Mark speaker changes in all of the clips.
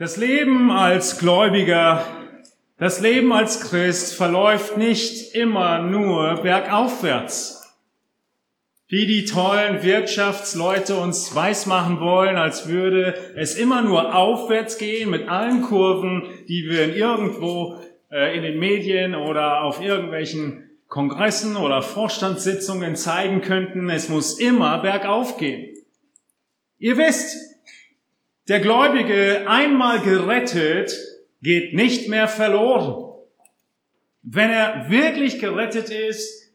Speaker 1: Das Leben als Gläubiger, das Leben als Christ verläuft nicht immer nur bergaufwärts. Wie die tollen Wirtschaftsleute uns weismachen wollen, als würde es immer nur aufwärts gehen mit allen Kurven, die wir irgendwo äh, in den Medien oder auf irgendwelchen Kongressen oder Vorstandssitzungen zeigen könnten. Es muss immer bergauf gehen. Ihr wisst, der Gläubige, einmal gerettet, geht nicht mehr verloren. Wenn er wirklich gerettet ist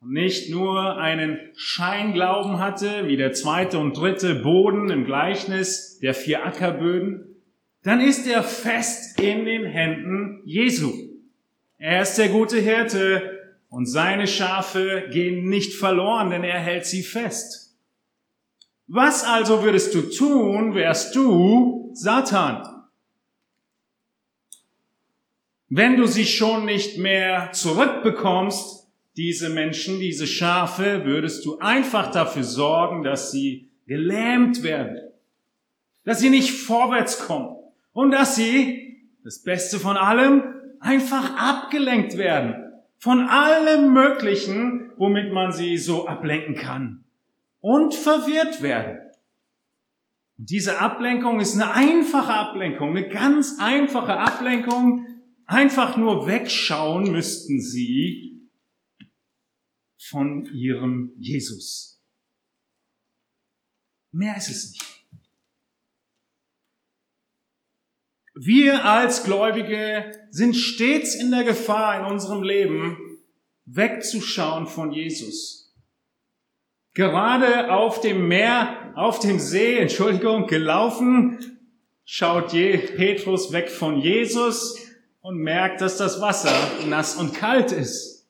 Speaker 1: und nicht nur einen Scheinglauben hatte, wie der zweite und dritte Boden im Gleichnis der vier Ackerböden, dann ist er fest in den Händen Jesu. Er ist der gute Hirte und seine Schafe gehen nicht verloren, denn er hält sie fest. Was also würdest du tun, wärst du Satan? Wenn du sie schon nicht mehr zurückbekommst, diese Menschen, diese Schafe, würdest du einfach dafür sorgen, dass sie gelähmt werden, dass sie nicht vorwärts kommen und dass sie, das Beste von allem, einfach abgelenkt werden von allem Möglichen, womit man sie so ablenken kann und verwirrt werden. Und diese Ablenkung ist eine einfache Ablenkung, eine ganz einfache Ablenkung. Einfach nur wegschauen müssten sie von ihrem Jesus. Mehr ist es nicht. Wir als Gläubige sind stets in der Gefahr in unserem Leben, wegzuschauen von Jesus gerade auf dem Meer, auf dem See, Entschuldigung, gelaufen, schaut Petrus weg von Jesus und merkt, dass das Wasser nass und kalt ist.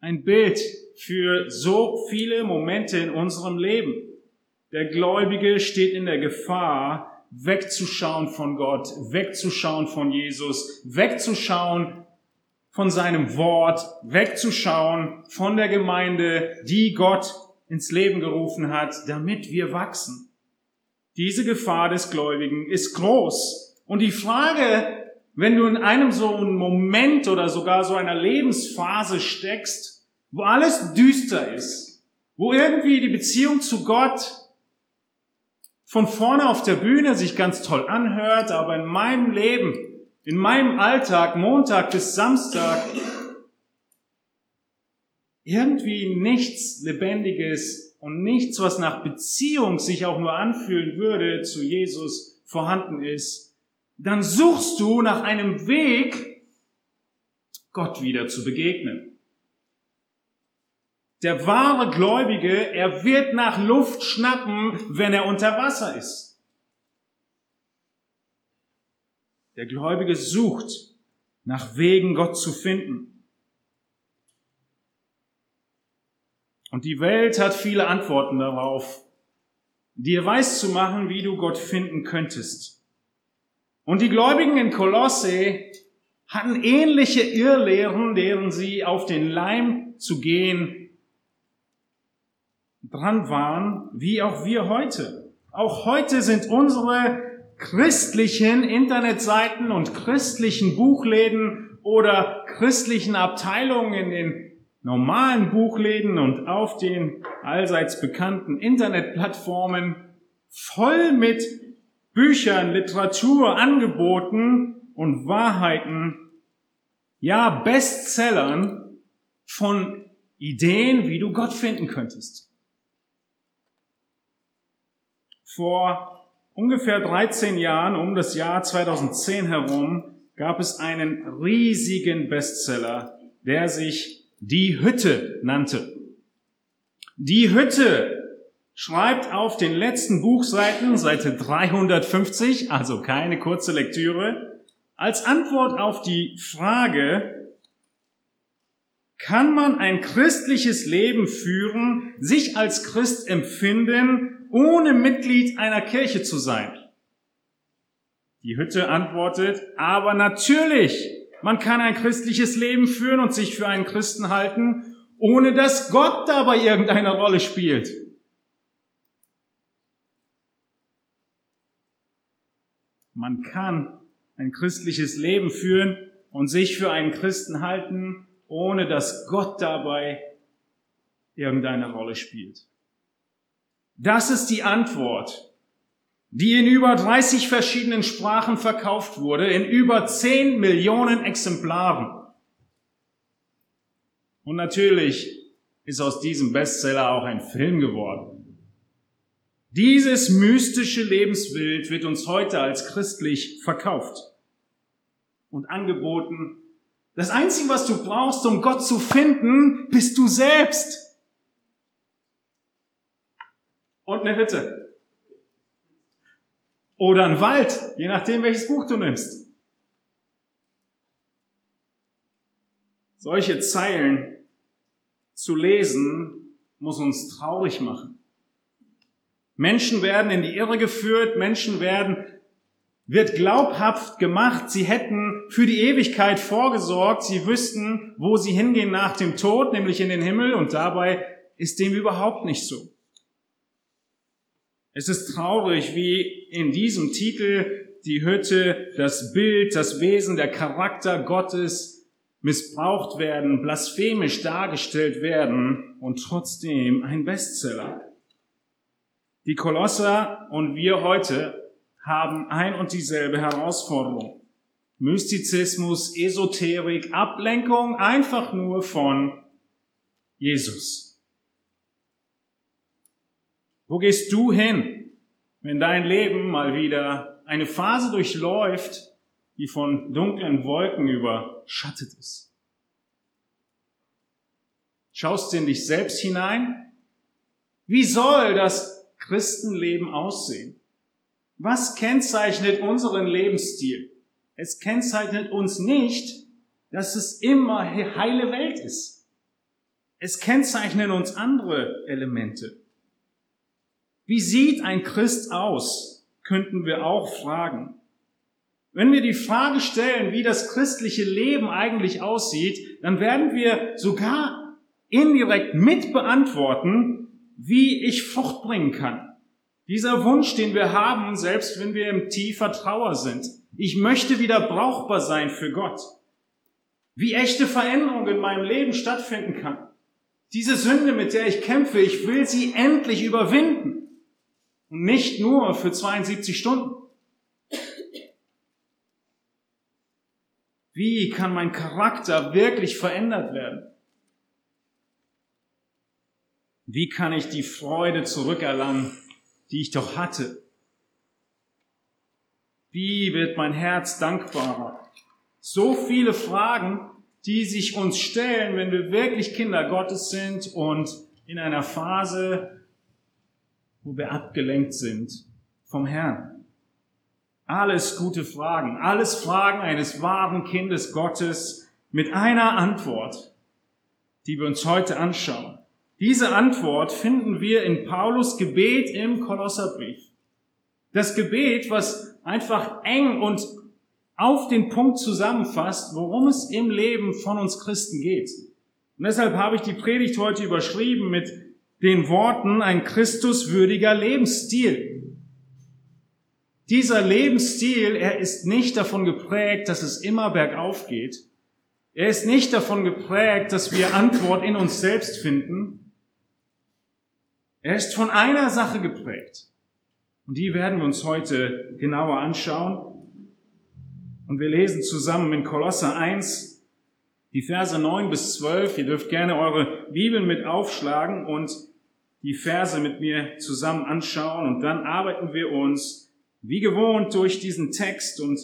Speaker 1: Ein Bild für so viele Momente in unserem Leben. Der Gläubige steht in der Gefahr, wegzuschauen von Gott, wegzuschauen von Jesus, wegzuschauen von seinem Wort, wegzuschauen von der Gemeinde, die Gott ins Leben gerufen hat, damit wir wachsen. Diese Gefahr des Gläubigen ist groß. Und die Frage, wenn du in einem so einem Moment oder sogar so einer Lebensphase steckst, wo alles düster ist, wo irgendwie die Beziehung zu Gott von vorne auf der Bühne sich ganz toll anhört, aber in meinem Leben, in meinem Alltag, Montag bis Samstag, irgendwie nichts Lebendiges und nichts, was nach Beziehung sich auch nur anfühlen würde, zu Jesus vorhanden ist, dann suchst du nach einem Weg, Gott wieder zu begegnen. Der wahre Gläubige, er wird nach Luft schnappen, wenn er unter Wasser ist. Der Gläubige sucht nach Wegen, Gott zu finden. Und die Welt hat viele Antworten darauf, dir weiß zu machen, wie du Gott finden könntest. Und die Gläubigen in Kolosse hatten ähnliche Irrlehren, deren sie auf den Leim zu gehen dran waren, wie auch wir heute. Auch heute sind unsere christlichen Internetseiten und christlichen Buchläden oder christlichen Abteilungen in den normalen Buchläden und auf den allseits bekannten Internetplattformen voll mit Büchern, Literatur, Angeboten und Wahrheiten, ja Bestsellern von Ideen, wie du Gott finden könntest. Vor ungefähr 13 Jahren, um das Jahr 2010 herum, gab es einen riesigen Bestseller, der sich die Hütte nannte. Die Hütte schreibt auf den letzten Buchseiten, Seite 350, also keine kurze Lektüre, als Antwort auf die Frage, kann man ein christliches Leben führen, sich als Christ empfinden, ohne Mitglied einer Kirche zu sein? Die Hütte antwortet, aber natürlich, man kann ein christliches Leben führen und sich für einen Christen halten, ohne dass Gott dabei irgendeine Rolle spielt. Man kann ein christliches Leben führen und sich für einen Christen halten, ohne dass Gott dabei irgendeine Rolle spielt. Das ist die Antwort, die in über 30 verschiedenen Sprachen verkauft wurde, in über 10 Millionen Exemplaren. Und natürlich ist aus diesem Bestseller auch ein Film geworden. Dieses mystische Lebensbild wird uns heute als christlich verkauft und angeboten. Das Einzige, was du brauchst, um Gott zu finden, bist du selbst. Und eine Hütte. Oder ein Wald, je nachdem, welches Buch du nimmst. Solche Zeilen zu lesen, muss uns traurig machen. Menschen werden in die Irre geführt, Menschen werden, wird glaubhaft gemacht, sie hätten für die Ewigkeit vorgesorgt, sie wüssten, wo sie hingehen nach dem Tod, nämlich in den Himmel, und dabei ist dem überhaupt nicht so. Es ist traurig, wie in diesem Titel die Hütte, das Bild, das Wesen, der Charakter Gottes missbraucht werden, blasphemisch dargestellt werden und trotzdem ein Bestseller. Die Kolosser und wir heute haben ein und dieselbe Herausforderung. Mystizismus, Esoterik, Ablenkung einfach nur von Jesus. Wo gehst du hin, wenn dein Leben mal wieder eine Phase durchläuft, die von dunklen Wolken überschattet ist. Schaust du in dich selbst hinein? Wie soll das Christenleben aussehen? Was kennzeichnet unseren Lebensstil? Es kennzeichnet uns nicht, dass es immer heile Welt ist. Es kennzeichnen uns andere Elemente. Wie sieht ein Christ aus, könnten wir auch fragen. Wenn wir die Frage stellen, wie das christliche Leben eigentlich aussieht, dann werden wir sogar indirekt mit beantworten, wie ich Frucht bringen kann. Dieser Wunsch, den wir haben, selbst wenn wir im tiefer Trauer sind. Ich möchte wieder brauchbar sein für Gott. Wie echte Veränderung in meinem Leben stattfinden kann. Diese Sünde, mit der ich kämpfe, ich will sie endlich überwinden. Und nicht nur für 72 Stunden. Wie kann mein Charakter wirklich verändert werden? Wie kann ich die Freude zurückerlangen, die ich doch hatte? Wie wird mein Herz dankbarer? So viele Fragen, die sich uns stellen, wenn wir wirklich Kinder Gottes sind und in einer Phase, wo wir abgelenkt sind vom Herrn. Alles gute Fragen, alles Fragen eines wahren Kindes Gottes mit einer Antwort, die wir uns heute anschauen. Diese Antwort finden wir in Paulus Gebet im Kolosserbrief. Das Gebet, was einfach eng und auf den Punkt zusammenfasst, worum es im Leben von uns Christen geht. Und deshalb habe ich die Predigt heute überschrieben mit den Worten ein Christuswürdiger Lebensstil. Dieser Lebensstil, er ist nicht davon geprägt, dass es immer bergauf geht. Er ist nicht davon geprägt, dass wir Antwort in uns selbst finden. Er ist von einer Sache geprägt. Und die werden wir uns heute genauer anschauen. Und wir lesen zusammen in Kolosser 1 die Verse 9 bis 12. Ihr dürft gerne eure Bibeln mit aufschlagen und die Verse mit mir zusammen anschauen. Und dann arbeiten wir uns wie gewohnt durch diesen Text und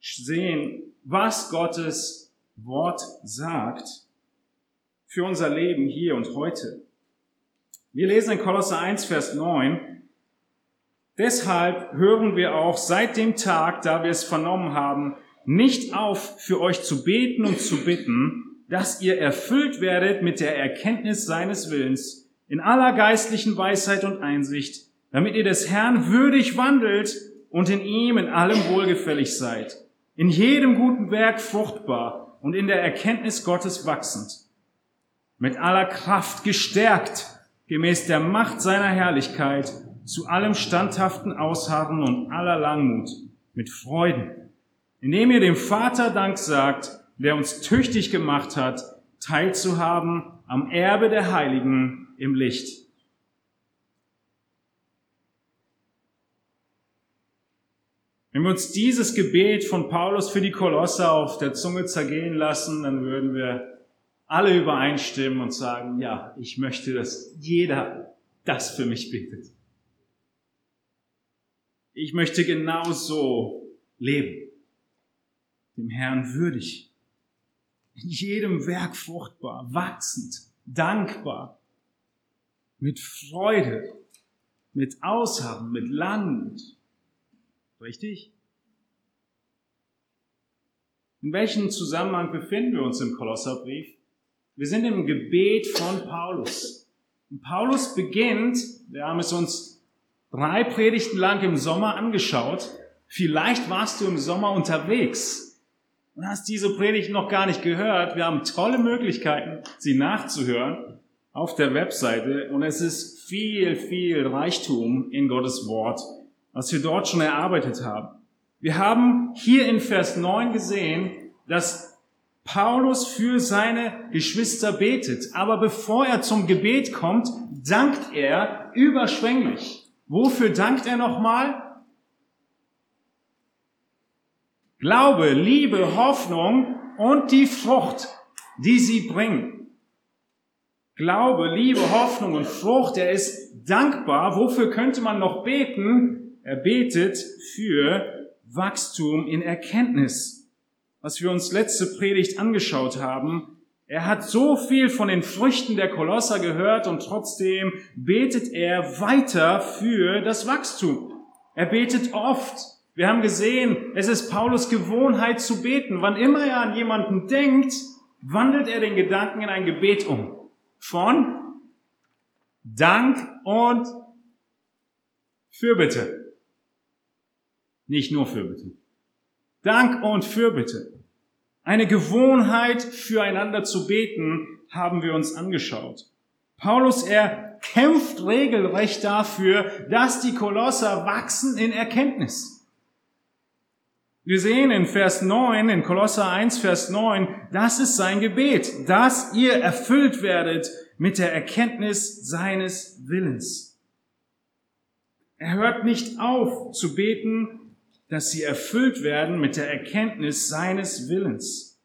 Speaker 1: sehen, was Gottes Wort sagt für unser Leben hier und heute. Wir lesen in Kolosser 1, Vers 9. Deshalb hören wir auch seit dem Tag, da wir es vernommen haben, nicht auf, für euch zu beten und zu bitten, dass ihr erfüllt werdet mit der Erkenntnis seines Willens in aller geistlichen Weisheit und Einsicht, damit ihr des Herrn würdig wandelt und in ihm in allem wohlgefällig seid, in jedem guten Werk fruchtbar und in der Erkenntnis Gottes wachsend, mit aller Kraft gestärkt, gemäß der Macht seiner Herrlichkeit, zu allem standhaften Ausharren und aller Langmut, mit Freuden, indem ihr dem Vater Dank sagt, der uns tüchtig gemacht hat, teilzuhaben am Erbe der Heiligen im Licht. Wenn wir uns dieses Gebet von Paulus für die Kolosse auf der Zunge zergehen lassen, dann würden wir alle übereinstimmen und sagen, ja, ich möchte, dass jeder das für mich betet. Ich möchte genau so leben, dem Herrn würdig, in jedem Werk fruchtbar, wachsend, dankbar, mit Freude, mit Ausharren, mit Land, Richtig? In welchem Zusammenhang befinden wir uns im Kolosserbrief? Wir sind im Gebet von Paulus. Und Paulus beginnt, wir haben es uns drei Predigten lang im Sommer angeschaut. Vielleicht warst du im Sommer unterwegs und hast diese Predigt noch gar nicht gehört. Wir haben tolle Möglichkeiten, sie nachzuhören auf der Webseite und es ist viel, viel Reichtum in Gottes Wort was wir dort schon erarbeitet haben. Wir haben hier in Vers 9 gesehen, dass Paulus für seine Geschwister betet. Aber bevor er zum Gebet kommt, dankt er überschwänglich. Wofür dankt er nochmal? Glaube, Liebe, Hoffnung und die Frucht, die sie bringen. Glaube, Liebe, Hoffnung und Frucht, er ist dankbar. Wofür könnte man noch beten? Er betet für Wachstum in Erkenntnis, was wir uns letzte Predigt angeschaut haben. Er hat so viel von den Früchten der Kolosser gehört und trotzdem betet er weiter für das Wachstum. Er betet oft. Wir haben gesehen, es ist Paulus Gewohnheit zu beten. Wann immer er an jemanden denkt, wandelt er den Gedanken in ein Gebet um. Von Dank und Fürbitte. Nicht nur Fürbitte. Dank und Fürbitte. Eine Gewohnheit, füreinander zu beten, haben wir uns angeschaut. Paulus, er kämpft regelrecht dafür, dass die Kolosser wachsen in Erkenntnis. Wir sehen in Vers 9, in Kolosser 1, Vers 9, das ist sein Gebet, dass ihr erfüllt werdet mit der Erkenntnis seines Willens. Er hört nicht auf zu beten, dass sie erfüllt werden mit der Erkenntnis seines Willens.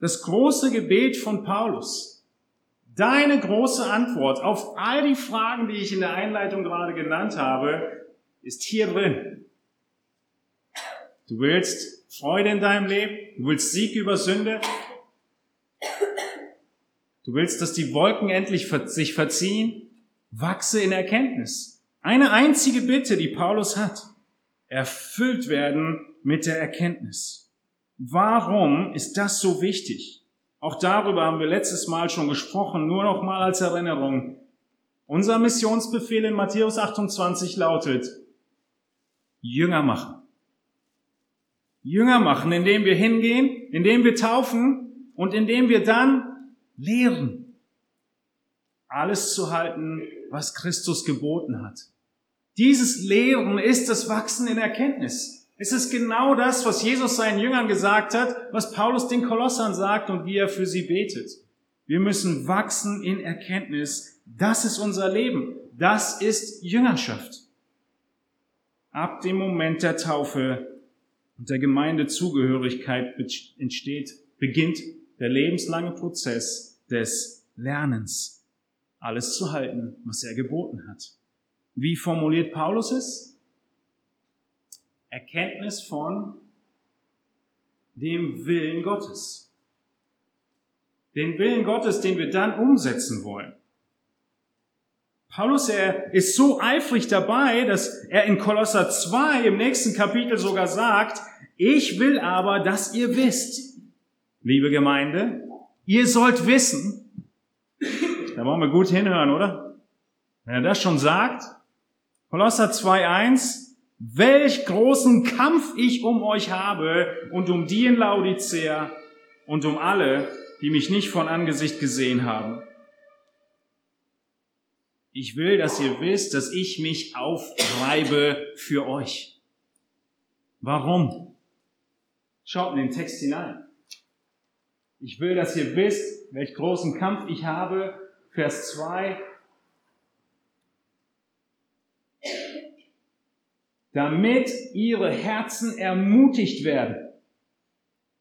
Speaker 1: Das große Gebet von Paulus. Deine große Antwort auf all die Fragen, die ich in der Einleitung gerade genannt habe, ist hier drin. Du willst Freude in deinem Leben, du willst Sieg über Sünde, du willst, dass die Wolken endlich sich verziehen, wachse in Erkenntnis. Eine einzige Bitte, die Paulus hat erfüllt werden mit der Erkenntnis. Warum ist das so wichtig? Auch darüber haben wir letztes Mal schon gesprochen, nur noch mal als Erinnerung. Unser Missionsbefehl in Matthäus 28 lautet, Jünger machen. Jünger machen, indem wir hingehen, indem wir taufen und indem wir dann lehren, alles zu halten, was Christus geboten hat. Dieses Lehren ist das Wachsen in Erkenntnis. Es ist genau das, was Jesus seinen Jüngern gesagt hat, was Paulus den Kolossern sagt und wie er für sie betet. Wir müssen wachsen in Erkenntnis. Das ist unser Leben. Das ist Jüngerschaft. Ab dem Moment der Taufe und der Gemeindezugehörigkeit entsteht, beginnt der lebenslange Prozess des Lernens, alles zu halten, was er geboten hat. Wie formuliert Paulus es? Erkenntnis von dem Willen Gottes. Den Willen Gottes, den wir dann umsetzen wollen. Paulus, er ist so eifrig dabei, dass er in Kolosser 2 im nächsten Kapitel sogar sagt, ich will aber, dass ihr wisst, liebe Gemeinde, ihr sollt wissen, da wollen wir gut hinhören, oder? Wenn er das schon sagt, Kolosser 2.1, welch großen Kampf ich um euch habe und um die in Laodicea und um alle, die mich nicht von Angesicht gesehen haben. Ich will, dass ihr wisst, dass ich mich auftreibe für euch. Warum? Schaut in den Text hinein. Ich will, dass ihr wisst, welch großen Kampf ich habe. Vers 2. Damit ihre Herzen ermutigt werden.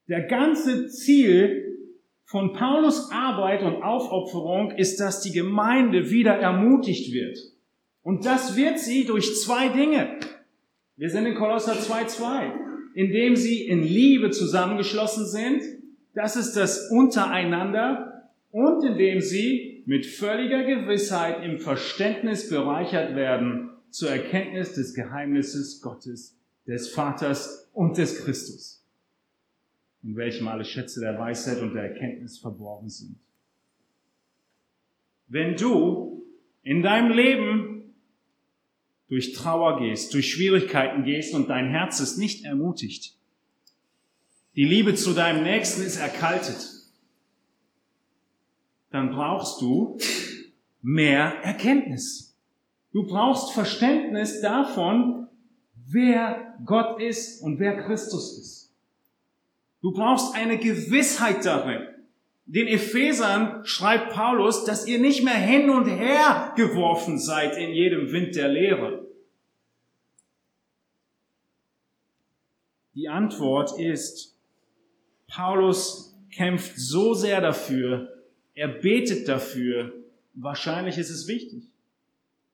Speaker 1: Der ganze Ziel von Paulus Arbeit und Aufopferung ist, dass die Gemeinde wieder ermutigt wird. Und das wird sie durch zwei Dinge. Wir sind in Kolosser 2,2, indem sie in Liebe zusammengeschlossen sind. Das ist das Untereinander. Und indem sie mit völliger Gewissheit im Verständnis bereichert werden zur Erkenntnis des Geheimnisses Gottes, des Vaters und des Christus in welchem alle Schätze der Weisheit und der Erkenntnis verborgen sind. Wenn du in deinem Leben durch Trauer gehst, durch Schwierigkeiten gehst und dein Herz ist nicht ermutigt, die Liebe zu deinem Nächsten ist erkaltet, dann brauchst du mehr Erkenntnis. Du brauchst Verständnis davon, wer Gott ist und wer Christus ist. Du brauchst eine Gewissheit darin. Den Ephesern schreibt Paulus, dass ihr nicht mehr hin und her geworfen seid in jedem Wind der Lehre. Die Antwort ist, Paulus kämpft so sehr dafür, er betet dafür, wahrscheinlich ist es wichtig,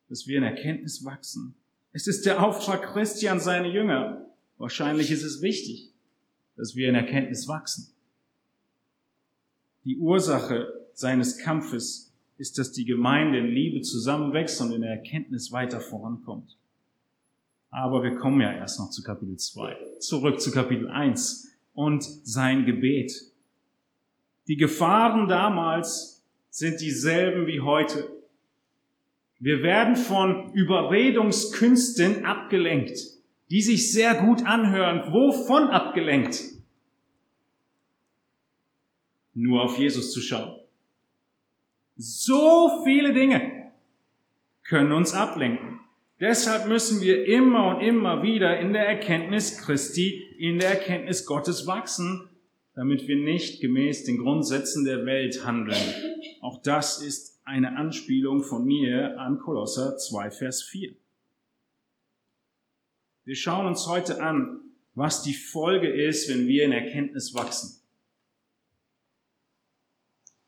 Speaker 1: dass wir in Erkenntnis wachsen. Es ist der Auftrag Christian seine Jünger. Wahrscheinlich ist es wichtig dass wir in Erkenntnis wachsen. Die Ursache seines Kampfes ist, dass die Gemeinde in Liebe zusammenwächst und in der Erkenntnis weiter vorankommt. Aber wir kommen ja erst noch zu Kapitel 2. Zurück zu Kapitel 1 und sein Gebet. Die Gefahren damals sind dieselben wie heute. Wir werden von Überredungskünsten abgelenkt die sich sehr gut anhören. Wovon abgelenkt? Nur auf Jesus zu schauen. So viele Dinge können uns ablenken. Deshalb müssen wir immer und immer wieder in der Erkenntnis Christi, in der Erkenntnis Gottes wachsen, damit wir nicht gemäß den Grundsätzen der Welt handeln. Auch das ist eine Anspielung von mir an Kolosser 2, Vers 4. Wir schauen uns heute an, was die Folge ist, wenn wir in Erkenntnis wachsen.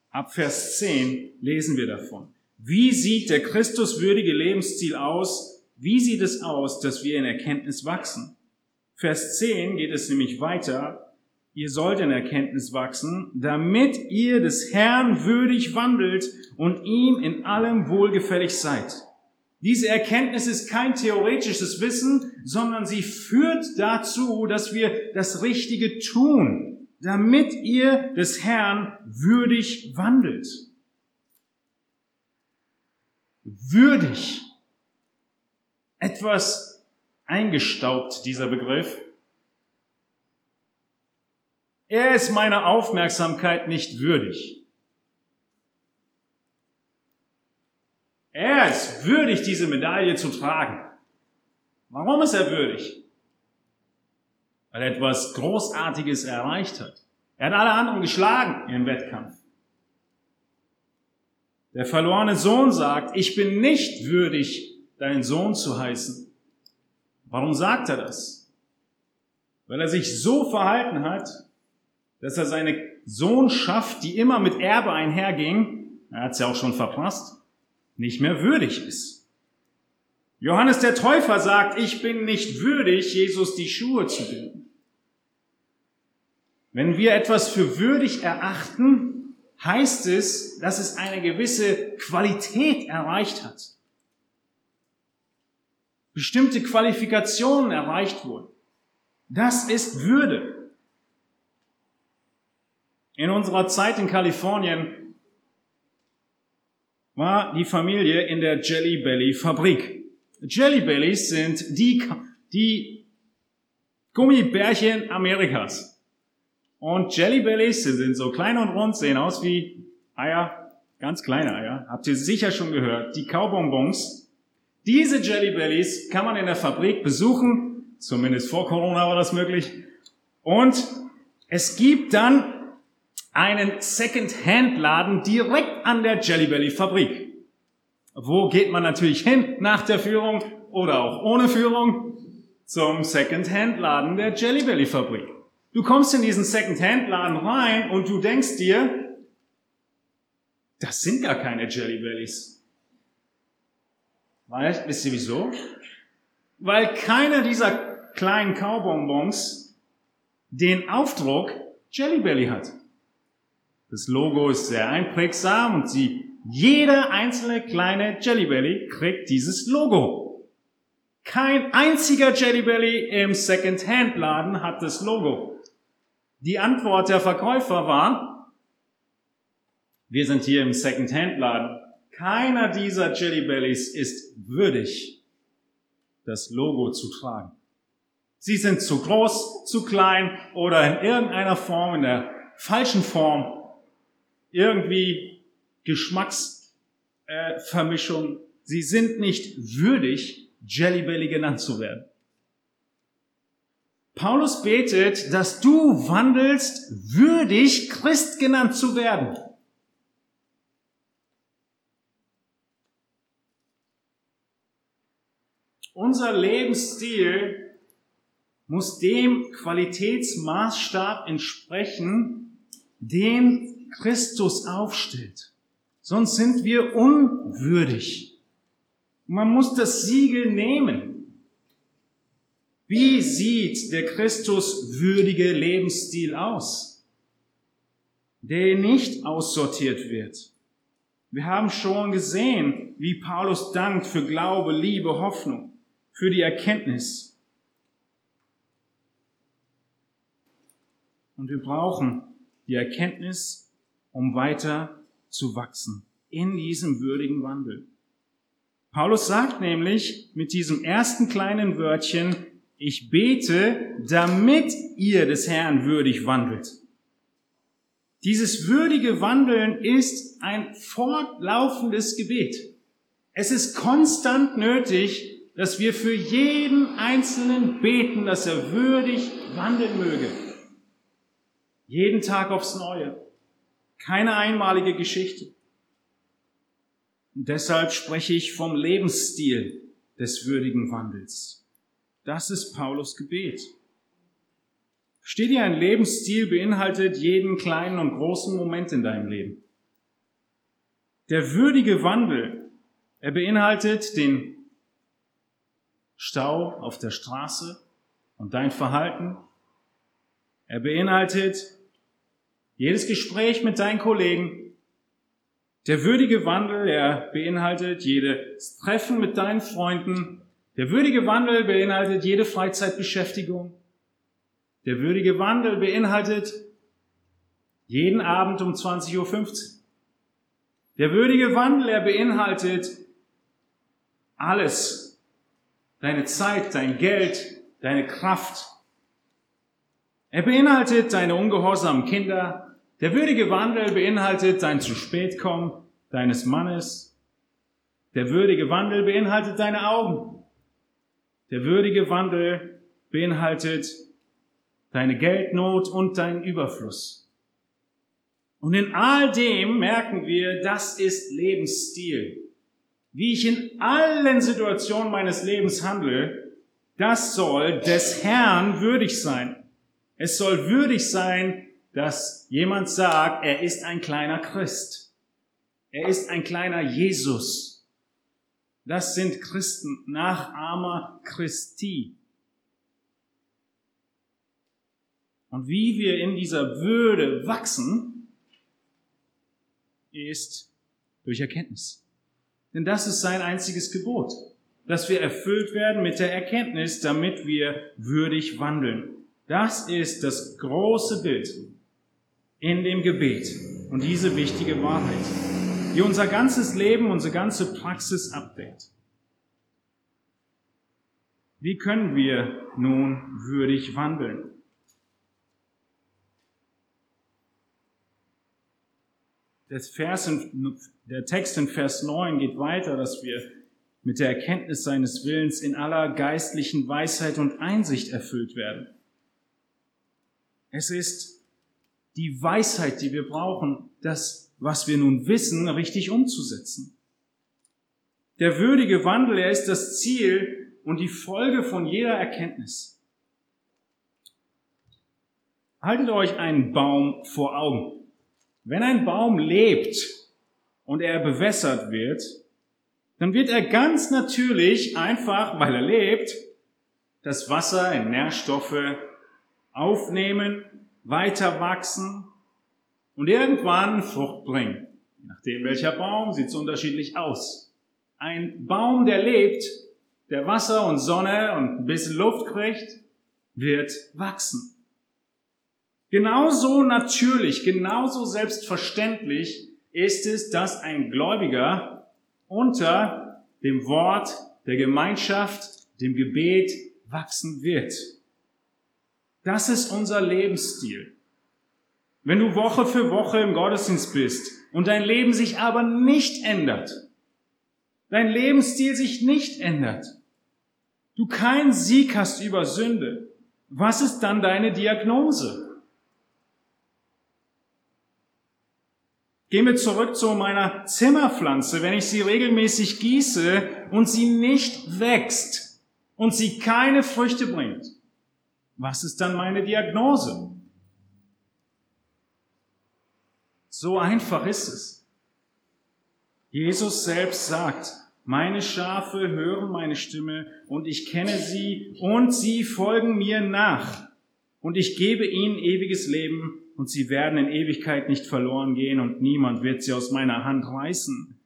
Speaker 1: Ab Vers 10 lesen wir davon. Wie sieht der Christuswürdige Lebensstil aus? Wie sieht es aus, dass wir in Erkenntnis wachsen? Vers 10 geht es nämlich weiter. Ihr sollt in Erkenntnis wachsen, damit ihr des Herrn würdig wandelt und ihm in allem wohlgefällig seid. Diese Erkenntnis ist kein theoretisches Wissen, sondern sie führt dazu, dass wir das Richtige tun, damit ihr des Herrn würdig wandelt. Würdig. Etwas eingestaubt, dieser Begriff. Er ist meiner Aufmerksamkeit nicht würdig. Er ist würdig, diese Medaille zu tragen. Warum ist er würdig? Weil er etwas Großartiges erreicht hat. Er hat alle anderen geschlagen im Wettkampf. Der verlorene Sohn sagt, ich bin nicht würdig, deinen Sohn zu heißen. Warum sagt er das? Weil er sich so verhalten hat, dass er seine Sohnschaft, die immer mit Erbe einherging, er hat es ja auch schon verpasst, nicht mehr würdig ist. Johannes der Täufer sagt, ich bin nicht würdig, Jesus die Schuhe zu binden. Wenn wir etwas für würdig erachten, heißt es, dass es eine gewisse Qualität erreicht hat. Bestimmte Qualifikationen erreicht wurden. Das ist Würde. In unserer Zeit in Kalifornien war die Familie in der Jelly Belly Fabrik. Jelly Bellies sind die, die Gummibärchen Amerikas. Und Jelly Bellies sind so klein und rund, sehen aus wie Eier, ganz kleine Eier. Habt ihr sicher schon gehört. Die Kaubonbons. Diese Jelly Bellies kann man in der Fabrik besuchen Zumindest vor Corona war das möglich. Und es gibt dann einen Second-Hand-Laden direkt an der Jelly Belly Fabrik. Wo geht man natürlich hin nach der Führung oder auch ohne Führung? Zum Second-Hand-Laden der Jelly Belly Fabrik. Du kommst in diesen Second-Hand-Laden rein und du denkst dir, das sind gar keine Jelly Bellies. Weil, wisst ihr wieso? Weil keiner dieser kleinen Kaubonbons den Aufdruck Jelly Belly hat. Das Logo ist sehr einprägsam und sie, jeder einzelne kleine Jelly Belly kriegt dieses Logo. Kein einziger Jelly Belly im Second-Hand-Laden hat das Logo. Die Antwort der Verkäufer war, wir sind hier im Second-Hand-Laden. Keiner dieser Jelly Bellies ist würdig, das Logo zu tragen. Sie sind zu groß, zu klein oder in irgendeiner Form, in der falschen Form irgendwie Geschmacksvermischung. Äh, Sie sind nicht würdig, Jellybelly genannt zu werden. Paulus betet, dass du wandelst, würdig Christ genannt zu werden. Unser Lebensstil muss dem Qualitätsmaßstab entsprechen, den Christus aufstellt. Sonst sind wir unwürdig. Man muss das Siegel nehmen. Wie sieht der Christus würdige Lebensstil aus? Der nicht aussortiert wird. Wir haben schon gesehen, wie Paulus dankt für Glaube, Liebe, Hoffnung, für die Erkenntnis. Und wir brauchen die Erkenntnis um weiter zu wachsen in diesem würdigen Wandel. Paulus sagt nämlich mit diesem ersten kleinen Wörtchen, ich bete, damit ihr des Herrn würdig wandelt. Dieses würdige Wandeln ist ein fortlaufendes Gebet. Es ist konstant nötig, dass wir für jeden Einzelnen beten, dass er würdig wandeln möge. Jeden Tag aufs Neue. Keine einmalige Geschichte. Und deshalb spreche ich vom Lebensstil des würdigen Wandels. Das ist Paulus Gebet. Steht dir, ein Lebensstil beinhaltet jeden kleinen und großen Moment in deinem Leben. Der würdige Wandel, er beinhaltet den Stau auf der Straße und dein Verhalten. Er beinhaltet jedes Gespräch mit deinen Kollegen, der würdige Wandel, er beinhaltet jedes Treffen mit deinen Freunden. Der würdige Wandel beinhaltet jede Freizeitbeschäftigung. Der würdige Wandel beinhaltet jeden Abend um 20.15 Uhr. Der würdige Wandel, er beinhaltet alles. Deine Zeit, dein Geld, deine Kraft, er beinhaltet deine ungehorsamen Kinder. Der würdige Wandel beinhaltet dein zu spät kommen deines Mannes. Der würdige Wandel beinhaltet deine Augen. Der würdige Wandel beinhaltet deine Geldnot und deinen Überfluss. Und in all dem merken wir, das ist Lebensstil. Wie ich in allen Situationen meines Lebens handle, das soll des Herrn würdig sein. Es soll würdig sein, dass jemand sagt, er ist ein kleiner Christ. Er ist ein kleiner Jesus. Das sind Christen, Nachahmer Christi. Und wie wir in dieser Würde wachsen, ist durch Erkenntnis. Denn das ist sein einziges Gebot, dass wir erfüllt werden mit der Erkenntnis, damit wir würdig wandeln. Das ist das große Bild in dem Gebet und diese wichtige Wahrheit, die unser ganzes Leben, unsere ganze Praxis abdeckt. Wie können wir nun würdig wandeln? In, der Text in Vers 9 geht weiter, dass wir mit der Erkenntnis seines Willens in aller geistlichen Weisheit und Einsicht erfüllt werden. Es ist die Weisheit, die wir brauchen, das, was wir nun wissen, richtig umzusetzen. Der würdige Wandel, er ist das Ziel und die Folge von jeder Erkenntnis. Haltet euch einen Baum vor Augen. Wenn ein Baum lebt und er bewässert wird, dann wird er ganz natürlich einfach, weil er lebt, das Wasser in Nährstoffe aufnehmen, weiter wachsen und irgendwann Frucht bringen. Je nachdem welcher Baum, sieht es unterschiedlich aus. Ein Baum, der lebt, der Wasser und Sonne und ein bisschen Luft kriegt, wird wachsen. Genauso natürlich, genauso selbstverständlich ist es, dass ein Gläubiger unter dem Wort der Gemeinschaft, dem Gebet wachsen wird. Das ist unser Lebensstil. Wenn du Woche für Woche im Gottesdienst bist und dein Leben sich aber nicht ändert, dein Lebensstil sich nicht ändert, du keinen Sieg hast über Sünde, was ist dann deine Diagnose? Gehen wir zurück zu meiner Zimmerpflanze. Wenn ich sie regelmäßig gieße und sie nicht wächst und sie keine Früchte bringt, was ist dann meine Diagnose? So einfach ist es. Jesus selbst sagt, meine Schafe hören meine Stimme und ich kenne sie und sie folgen mir nach und ich gebe ihnen ewiges Leben und sie werden in Ewigkeit nicht verloren gehen und niemand wird sie aus meiner Hand reißen.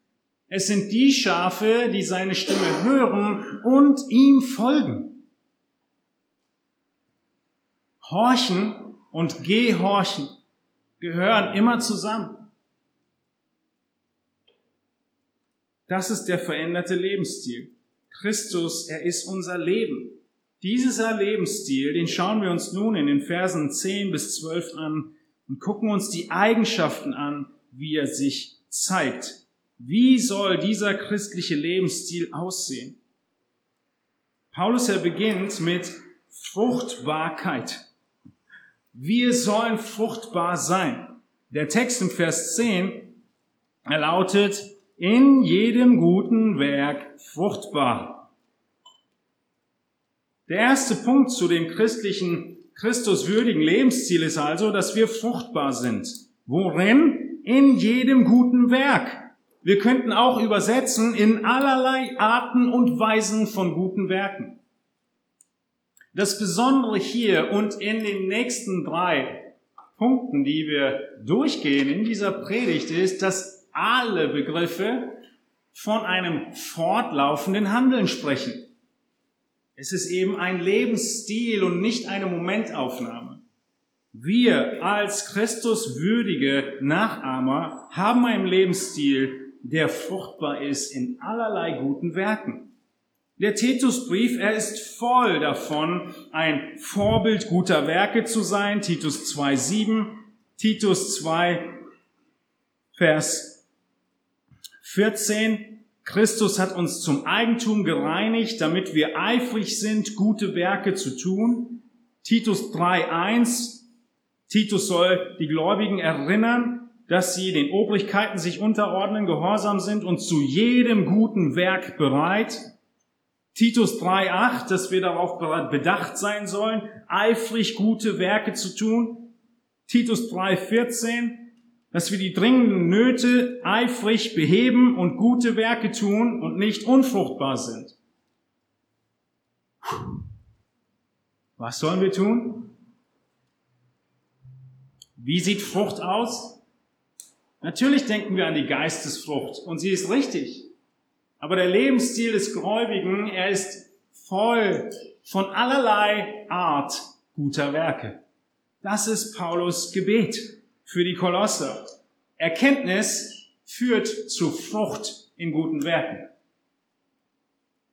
Speaker 1: Es sind die Schafe, die seine Stimme hören und ihm folgen. Horchen und Gehorchen gehören immer zusammen. Das ist der veränderte Lebensstil. Christus, er ist unser Leben. Dieser Lebensstil, den schauen wir uns nun in den Versen 10 bis 12 an und gucken uns die Eigenschaften an, wie er sich zeigt. Wie soll dieser christliche Lebensstil aussehen? Paulus er beginnt mit Fruchtbarkeit. Wir sollen fruchtbar sein. Der Text im Vers 10 er lautet, in jedem guten Werk fruchtbar. Der erste Punkt zu dem christlichen Christuswürdigen Lebensstil ist also, dass wir fruchtbar sind. Worin? In jedem guten Werk. Wir könnten auch übersetzen in allerlei Arten und Weisen von guten Werken. Das Besondere hier und in den nächsten drei Punkten, die wir durchgehen in dieser Predigt, ist, dass alle Begriffe von einem fortlaufenden Handeln sprechen. Es ist eben ein Lebensstil und nicht eine Momentaufnahme. Wir als Christuswürdige Nachahmer haben einen Lebensstil, der fruchtbar ist in allerlei guten Werken. Der Titusbrief, er ist voll davon, ein Vorbild guter Werke zu sein. Titus 2,7, Titus 2, Vers 14. Christus hat uns zum Eigentum gereinigt, damit wir eifrig sind, gute Werke zu tun. Titus 3.1. Titus soll die Gläubigen erinnern, dass sie den Obrigkeiten sich unterordnen, gehorsam sind und zu jedem guten Werk bereit. Titus 3.8, dass wir darauf bedacht sein sollen, eifrig gute Werke zu tun. Titus 3.14, dass wir die dringenden Nöte eifrig beheben und gute Werke tun und nicht unfruchtbar sind. Was sollen wir tun? Wie sieht Frucht aus? Natürlich denken wir an die Geistesfrucht und sie ist richtig. Aber der Lebensstil des Gläubigen, er ist voll von allerlei Art guter Werke. Das ist Paulus Gebet für die Kolosser. Erkenntnis führt zu Frucht in guten Werken.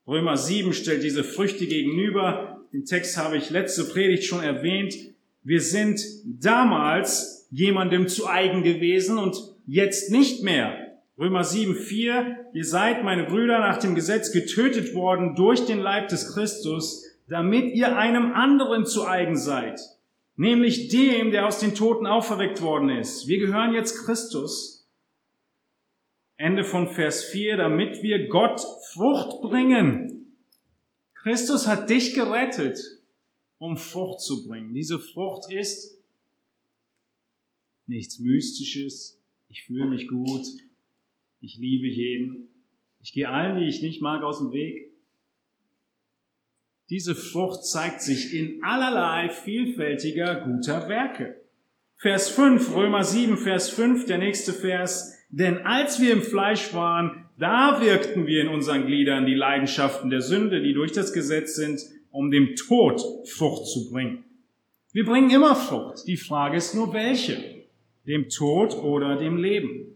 Speaker 1: Römer 7 stellt diese Früchte gegenüber. Den Text habe ich letzte Predigt schon erwähnt. Wir sind damals jemandem zu eigen gewesen und jetzt nicht mehr. Römer 7, 4, ihr seid, meine Brüder, nach dem Gesetz getötet worden durch den Leib des Christus, damit ihr einem anderen zu eigen seid, nämlich dem, der aus den Toten auferweckt worden ist. Wir gehören jetzt Christus. Ende von Vers 4, damit wir Gott Frucht bringen. Christus hat dich gerettet, um Frucht zu bringen. Diese Frucht ist nichts Mystisches. Ich fühle mich gut, ich liebe jeden. Ich gehe allen, die ich nicht mag, aus dem Weg. Diese Frucht zeigt sich in allerlei vielfältiger guter Werke. Vers 5, Römer 7, Vers 5, der nächste Vers. Denn als wir im Fleisch waren, da wirkten wir in unseren Gliedern die Leidenschaften der Sünde, die durch das Gesetz sind, um dem Tod Frucht zu bringen. Wir bringen immer Frucht. Die Frage ist nur welche. Dem Tod oder dem Leben.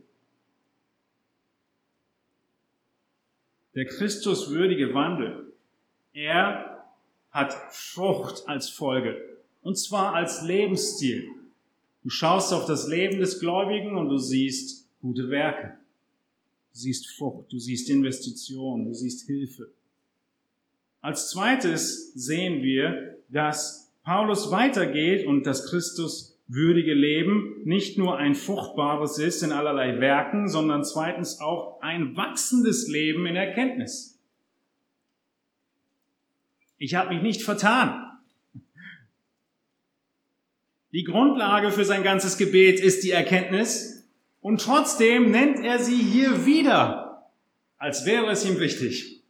Speaker 1: Der Christuswürdige Wandel, er hat Frucht als Folge. Und zwar als Lebensstil. Du schaust auf das Leben des Gläubigen und du siehst gute Werke. Du siehst Frucht, du siehst Investition, du siehst Hilfe. Als zweites sehen wir, dass Paulus weitergeht und dass Christus würdige Leben nicht nur ein fruchtbares ist in allerlei Werken, sondern zweitens auch ein wachsendes Leben in Erkenntnis. Ich habe mich nicht vertan. Die Grundlage für sein ganzes Gebet ist die Erkenntnis und trotzdem nennt er sie hier wieder, als wäre es ihm wichtig.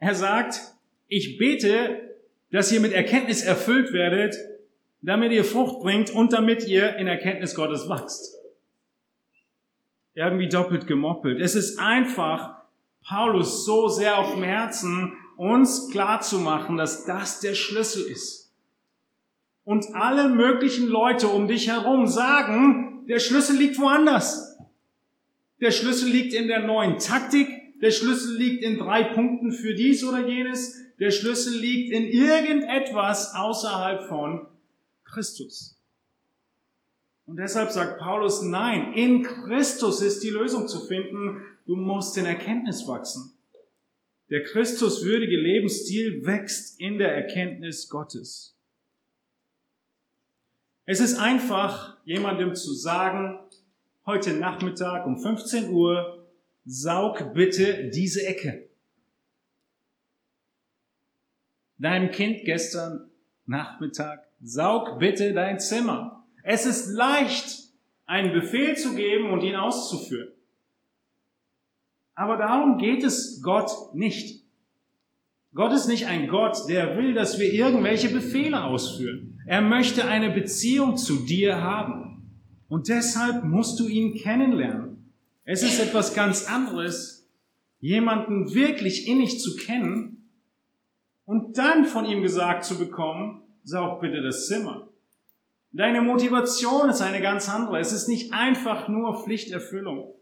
Speaker 1: Er sagt, ich bete, dass ihr mit Erkenntnis erfüllt werdet, damit ihr Frucht bringt und damit ihr in Erkenntnis Gottes wachst. Irgendwie doppelt gemoppelt. Es ist einfach Paulus so sehr auf dem Herzen, uns klar zu machen, dass das der Schlüssel ist. Und alle möglichen Leute um dich herum sagen, der Schlüssel liegt woanders. Der Schlüssel liegt in der neuen Taktik, der Schlüssel liegt in drei Punkten für dies oder jenes, der Schlüssel liegt in irgendetwas außerhalb von Christus. Und deshalb sagt Paulus, nein, in Christus ist die Lösung zu finden. Du musst in Erkenntnis wachsen. Der Christuswürdige Lebensstil wächst in der Erkenntnis Gottes. Es ist einfach, jemandem zu sagen, heute Nachmittag um 15 Uhr, saug bitte diese Ecke. deinem Kind gestern Nachmittag, saug bitte dein Zimmer. Es ist leicht, einen Befehl zu geben und ihn auszuführen. Aber darum geht es Gott nicht. Gott ist nicht ein Gott, der will, dass wir irgendwelche Befehle ausführen. Er möchte eine Beziehung zu dir haben. Und deshalb musst du ihn kennenlernen. Es ist etwas ganz anderes, jemanden wirklich innig zu kennen, und dann von ihm gesagt zu bekommen, saug bitte das Zimmer. Deine Motivation ist eine ganz andere. Es ist nicht einfach nur Pflichterfüllung.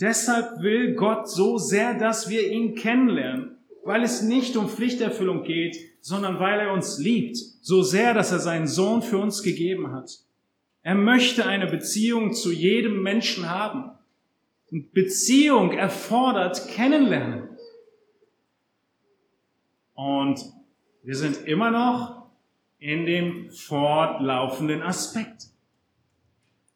Speaker 1: Deshalb will Gott so sehr, dass wir ihn kennenlernen, weil es nicht um Pflichterfüllung geht, sondern weil er uns liebt, so sehr, dass er seinen Sohn für uns gegeben hat. Er möchte eine Beziehung zu jedem Menschen haben. Und Beziehung erfordert Kennenlernen. Und wir sind immer noch in dem fortlaufenden Aspekt.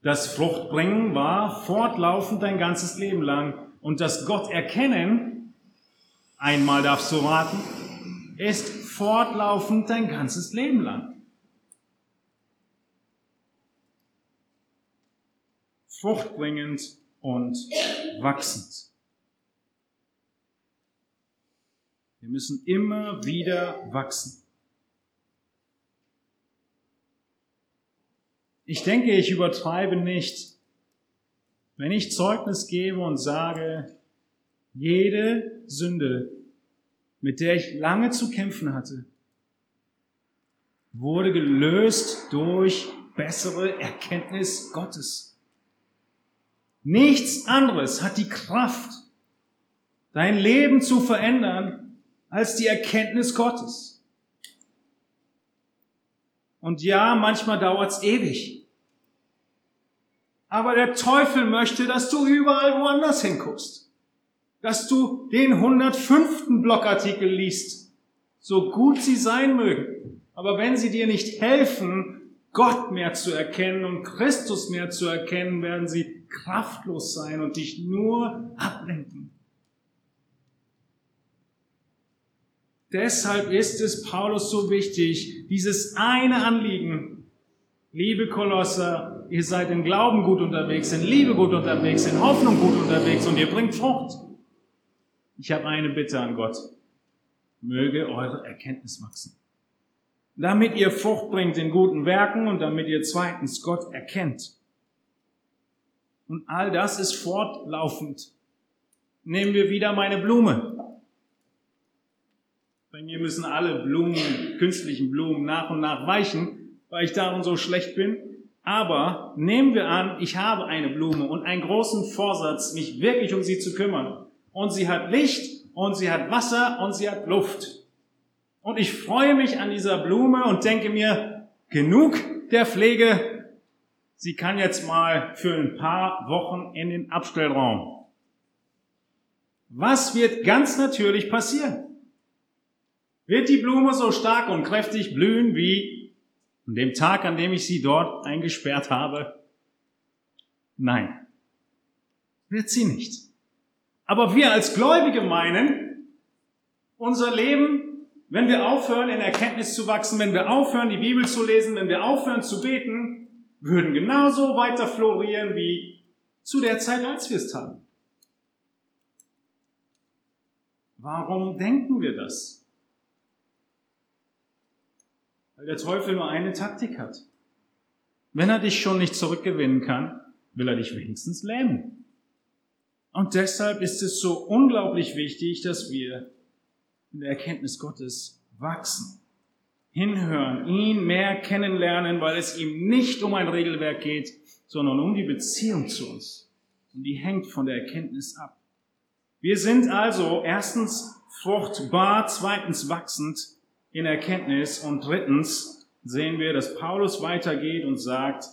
Speaker 1: Das Fruchtbringen war fortlaufend dein ganzes Leben lang. Und das Gott erkennen, einmal darfst du raten, ist fortlaufend dein ganzes Leben lang. Fruchtbringend und wachsend. Wir müssen immer wieder wachsen. Ich denke, ich übertreibe nicht, wenn ich Zeugnis gebe und sage, jede Sünde, mit der ich lange zu kämpfen hatte, wurde gelöst durch bessere Erkenntnis Gottes. Nichts anderes hat die Kraft, dein Leben zu verändern, als die Erkenntnis Gottes. Und ja, manchmal dauert's ewig. Aber der Teufel möchte, dass du überall woanders hinguckst. Dass du den 105. Blogartikel liest. So gut sie sein mögen. Aber wenn sie dir nicht helfen, Gott mehr zu erkennen und Christus mehr zu erkennen, werden sie kraftlos sein und dich nur ablenken. Deshalb ist es Paulus so wichtig, dieses eine Anliegen. Liebe Kolosser, ihr seid in Glauben gut unterwegs, in Liebe gut unterwegs, in Hoffnung gut unterwegs und ihr bringt Frucht. Ich habe eine Bitte an Gott. Möge eure Erkenntnis wachsen damit ihr Frucht bringt in guten Werken und damit ihr zweitens Gott erkennt. Und all das ist fortlaufend. Nehmen wir wieder meine Blume. Bei mir müssen alle Blumen, künstlichen Blumen nach und nach weichen, weil ich darin so schlecht bin. Aber nehmen wir an, ich habe eine Blume und einen großen Vorsatz, mich wirklich um sie zu kümmern. Und sie hat Licht und sie hat Wasser und sie hat Luft. Und ich freue mich an dieser Blume und denke mir, genug der Pflege. Sie kann jetzt mal für ein paar Wochen in den Abstellraum. Was wird ganz natürlich passieren? Wird die Blume so stark und kräftig blühen wie an dem Tag, an dem ich sie dort eingesperrt habe? Nein, wird sie nicht. Aber wir als Gläubige meinen, unser Leben wenn wir aufhören, in Erkenntnis zu wachsen, wenn wir aufhören, die Bibel zu lesen, wenn wir aufhören zu beten, würden genauso weiter florieren wie zu der Zeit, als wir es taten. Warum denken wir das? Weil der Teufel nur eine Taktik hat. Wenn er dich schon nicht zurückgewinnen kann, will er dich wenigstens lähmen. Und deshalb ist es so unglaublich wichtig, dass wir in der Erkenntnis Gottes wachsen. Hinhören, ihn mehr kennenlernen, weil es ihm nicht um ein Regelwerk geht, sondern um die Beziehung zu uns. Und die hängt von der Erkenntnis ab. Wir sind also erstens fruchtbar, zweitens wachsend in Erkenntnis und drittens sehen wir, dass Paulus weitergeht und sagt,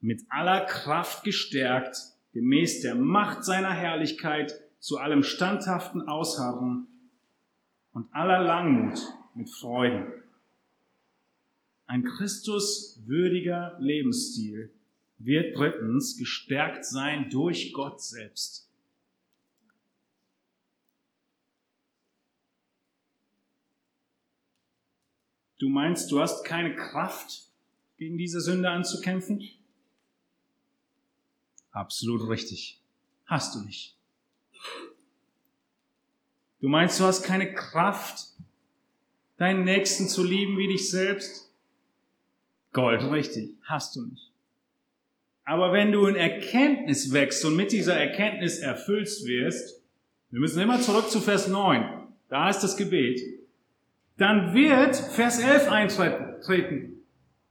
Speaker 1: mit aller Kraft gestärkt, gemäß der Macht seiner Herrlichkeit, zu allem standhaften Ausharren und aller Langmut mit Freuden. Ein Christuswürdiger Lebensstil wird drittens gestärkt sein durch Gott selbst. Du meinst, du hast keine Kraft, gegen diese Sünde anzukämpfen? Absolut richtig. Hast du nicht. Du meinst, du hast keine Kraft, deinen Nächsten zu lieben wie dich selbst? Gold, richtig, hast du nicht. Aber wenn du in Erkenntnis wächst und mit dieser Erkenntnis erfüllst wirst, wir müssen immer zurück zu Vers 9, da ist das Gebet, dann wird Vers 11 eintreten.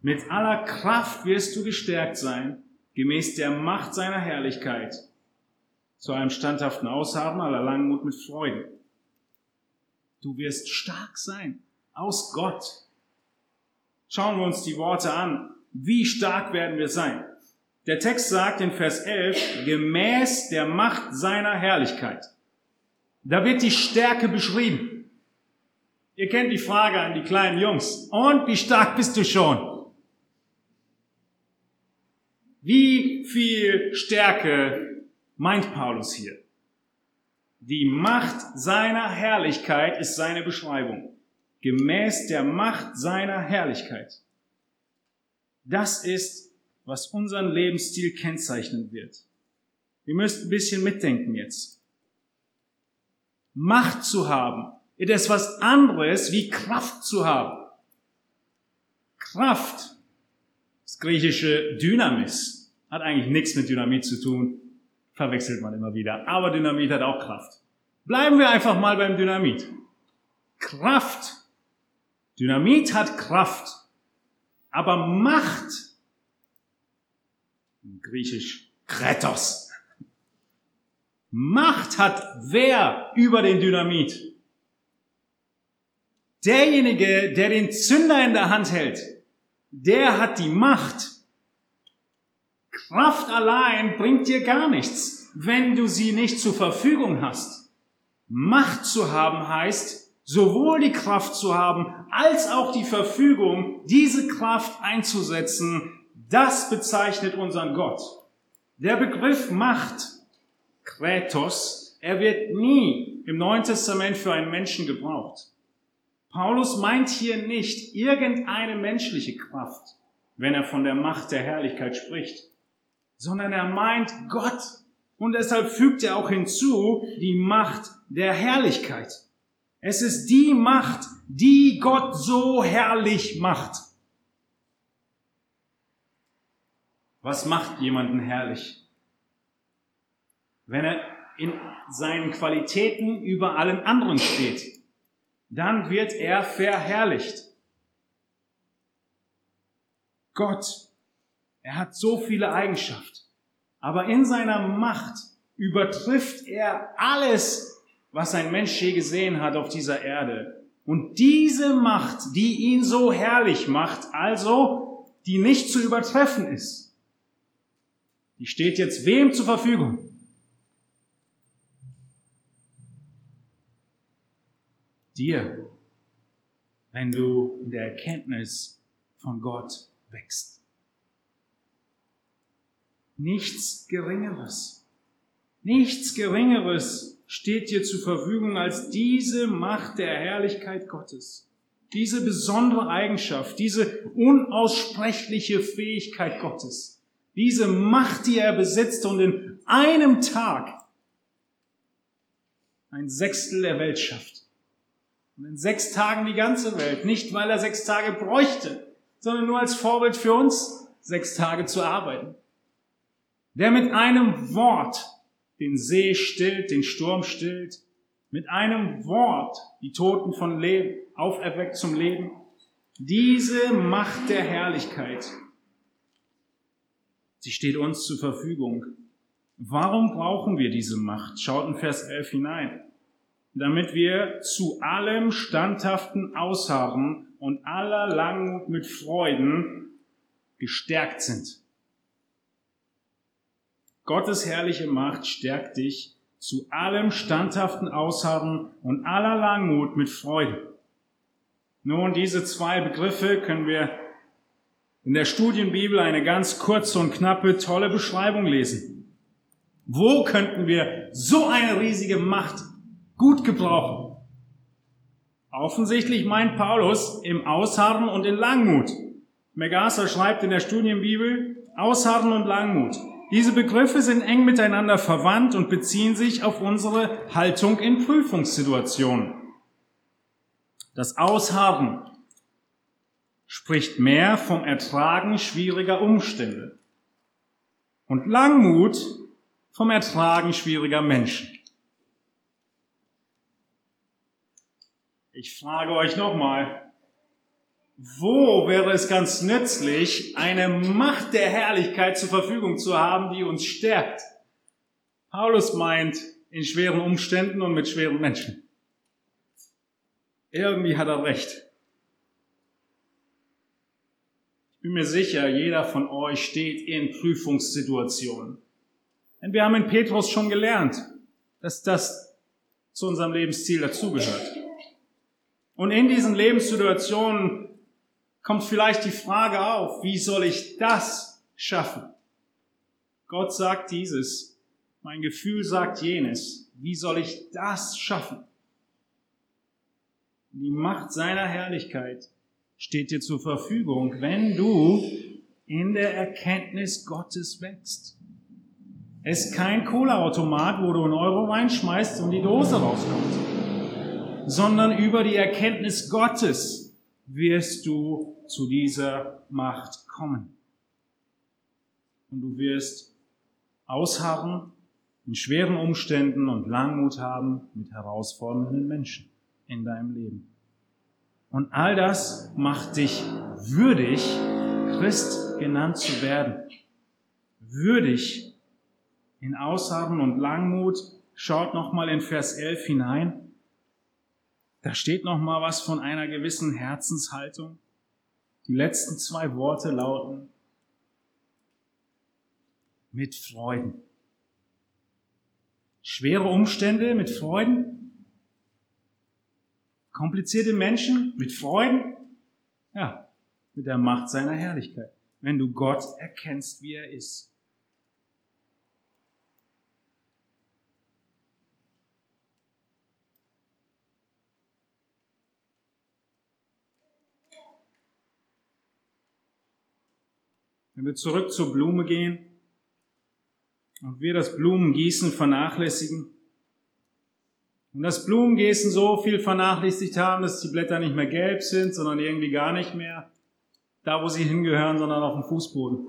Speaker 1: Mit aller Kraft wirst du gestärkt sein, gemäß der Macht seiner Herrlichkeit, zu einem standhaften Ausharren aller Langmut mit Freuden. Du wirst stark sein aus Gott. Schauen wir uns die Worte an. Wie stark werden wir sein? Der Text sagt in Vers 11, gemäß der Macht seiner Herrlichkeit. Da wird die Stärke beschrieben. Ihr kennt die Frage an die kleinen Jungs. Und wie stark bist du schon? Wie viel Stärke meint Paulus hier? Die Macht seiner Herrlichkeit ist seine Beschreibung. Gemäß der Macht seiner Herrlichkeit. Das ist, was unseren Lebensstil kennzeichnen wird. Wir müssen ein bisschen mitdenken jetzt. Macht zu haben, ist was anderes wie Kraft zu haben. Kraft, das griechische Dynamis, hat eigentlich nichts mit Dynamit zu tun verwechselt man immer wieder. Aber Dynamit hat auch Kraft. Bleiben wir einfach mal beim Dynamit. Kraft. Dynamit hat Kraft. Aber Macht, griechisch Kretos, Macht hat wer über den Dynamit? Derjenige, der den Zünder in der Hand hält, der hat die Macht, Kraft allein bringt dir gar nichts, wenn du sie nicht zur Verfügung hast. Macht zu haben heißt, sowohl die Kraft zu haben, als auch die Verfügung, diese Kraft einzusetzen, das bezeichnet unseren Gott. Der Begriff Macht, Kratos, er wird nie im Neuen Testament für einen Menschen gebraucht. Paulus meint hier nicht irgendeine menschliche Kraft, wenn er von der Macht der Herrlichkeit spricht, sondern er meint Gott. Und deshalb fügt er auch hinzu die Macht der Herrlichkeit. Es ist die Macht, die Gott so herrlich macht. Was macht jemanden herrlich? Wenn er in seinen Qualitäten über allen anderen steht dann wird er verherrlicht. Gott, er hat so viele Eigenschaften, aber in seiner Macht übertrifft er alles, was ein Mensch je gesehen hat auf dieser Erde. Und diese Macht, die ihn so herrlich macht, also die nicht zu übertreffen ist, die steht jetzt wem zur Verfügung? dir, wenn du in der Erkenntnis von Gott wächst. Nichts Geringeres, nichts Geringeres steht dir zur Verfügung als diese Macht der Herrlichkeit Gottes. Diese besondere Eigenschaft, diese unaussprechliche Fähigkeit Gottes, diese Macht, die er besitzt und in einem Tag ein Sechstel der Welt schafft. Und in sechs Tagen die ganze Welt. Nicht, weil er sechs Tage bräuchte, sondern nur als Vorbild für uns, sechs Tage zu arbeiten. Der mit einem Wort den See stillt, den Sturm stillt, mit einem Wort die Toten von Leben auferweckt zum Leben. Diese Macht der Herrlichkeit, sie steht uns zur Verfügung. Warum brauchen wir diese Macht? Schaut in Vers 11 hinein damit wir zu allem standhaften Ausharren und aller Langmut mit Freuden gestärkt sind. Gottes herrliche Macht stärkt dich zu allem standhaften Ausharren und aller Langmut mit Freude. Nun, diese zwei Begriffe können wir in der Studienbibel eine ganz kurze und knappe, tolle Beschreibung lesen. Wo könnten wir so eine riesige Macht gut gebrauchen. Offensichtlich meint Paulus im Ausharren und in Langmut. Megasser schreibt in der Studienbibel Ausharren und Langmut. Diese Begriffe sind eng miteinander verwandt und beziehen sich auf unsere Haltung in Prüfungssituationen. Das Ausharren spricht mehr vom Ertragen schwieriger Umstände und Langmut vom Ertragen schwieriger Menschen. Ich frage euch nochmal, wo wäre es ganz nützlich, eine Macht der Herrlichkeit zur Verfügung zu haben, die uns stärkt? Paulus meint, in schweren Umständen und mit schweren Menschen. Irgendwie hat er recht. Ich bin mir sicher, jeder von euch steht in Prüfungssituationen. Denn wir haben in Petrus schon gelernt, dass das zu unserem Lebensziel dazugehört. Und in diesen Lebenssituationen kommt vielleicht die Frage auf, wie soll ich das schaffen? Gott sagt dieses, mein Gefühl sagt jenes. Wie soll ich das schaffen? Die Macht seiner Herrlichkeit steht dir zur Verfügung, wenn du in der Erkenntnis Gottes wächst. Es ist kein Cola-Automat, wo du einen Euro reinschmeißt und die Dose rauskommt sondern über die Erkenntnis Gottes wirst du zu dieser Macht kommen. Und du wirst ausharren in schweren Umständen und Langmut haben mit herausfordernden Menschen in deinem Leben. Und all das macht dich würdig, Christ genannt zu werden. Würdig in Ausharren und Langmut. Schaut nochmal in Vers 11 hinein. Da steht noch mal was von einer gewissen Herzenshaltung. Die letzten zwei Worte lauten, mit Freuden. Schwere Umstände mit Freuden. Komplizierte Menschen mit Freuden. Ja, mit der Macht seiner Herrlichkeit. Wenn du Gott erkennst, wie er ist. Wenn wir zurück zur Blume gehen und wir das Blumengießen vernachlässigen und das Blumengießen so viel vernachlässigt haben, dass die Blätter nicht mehr gelb sind, sondern irgendwie gar nicht mehr da, wo sie hingehören, sondern auf dem Fußboden,